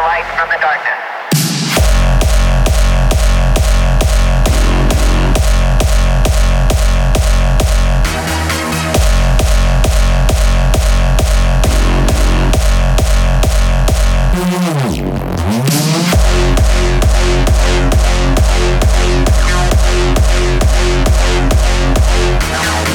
Light from the darkness. Thank you.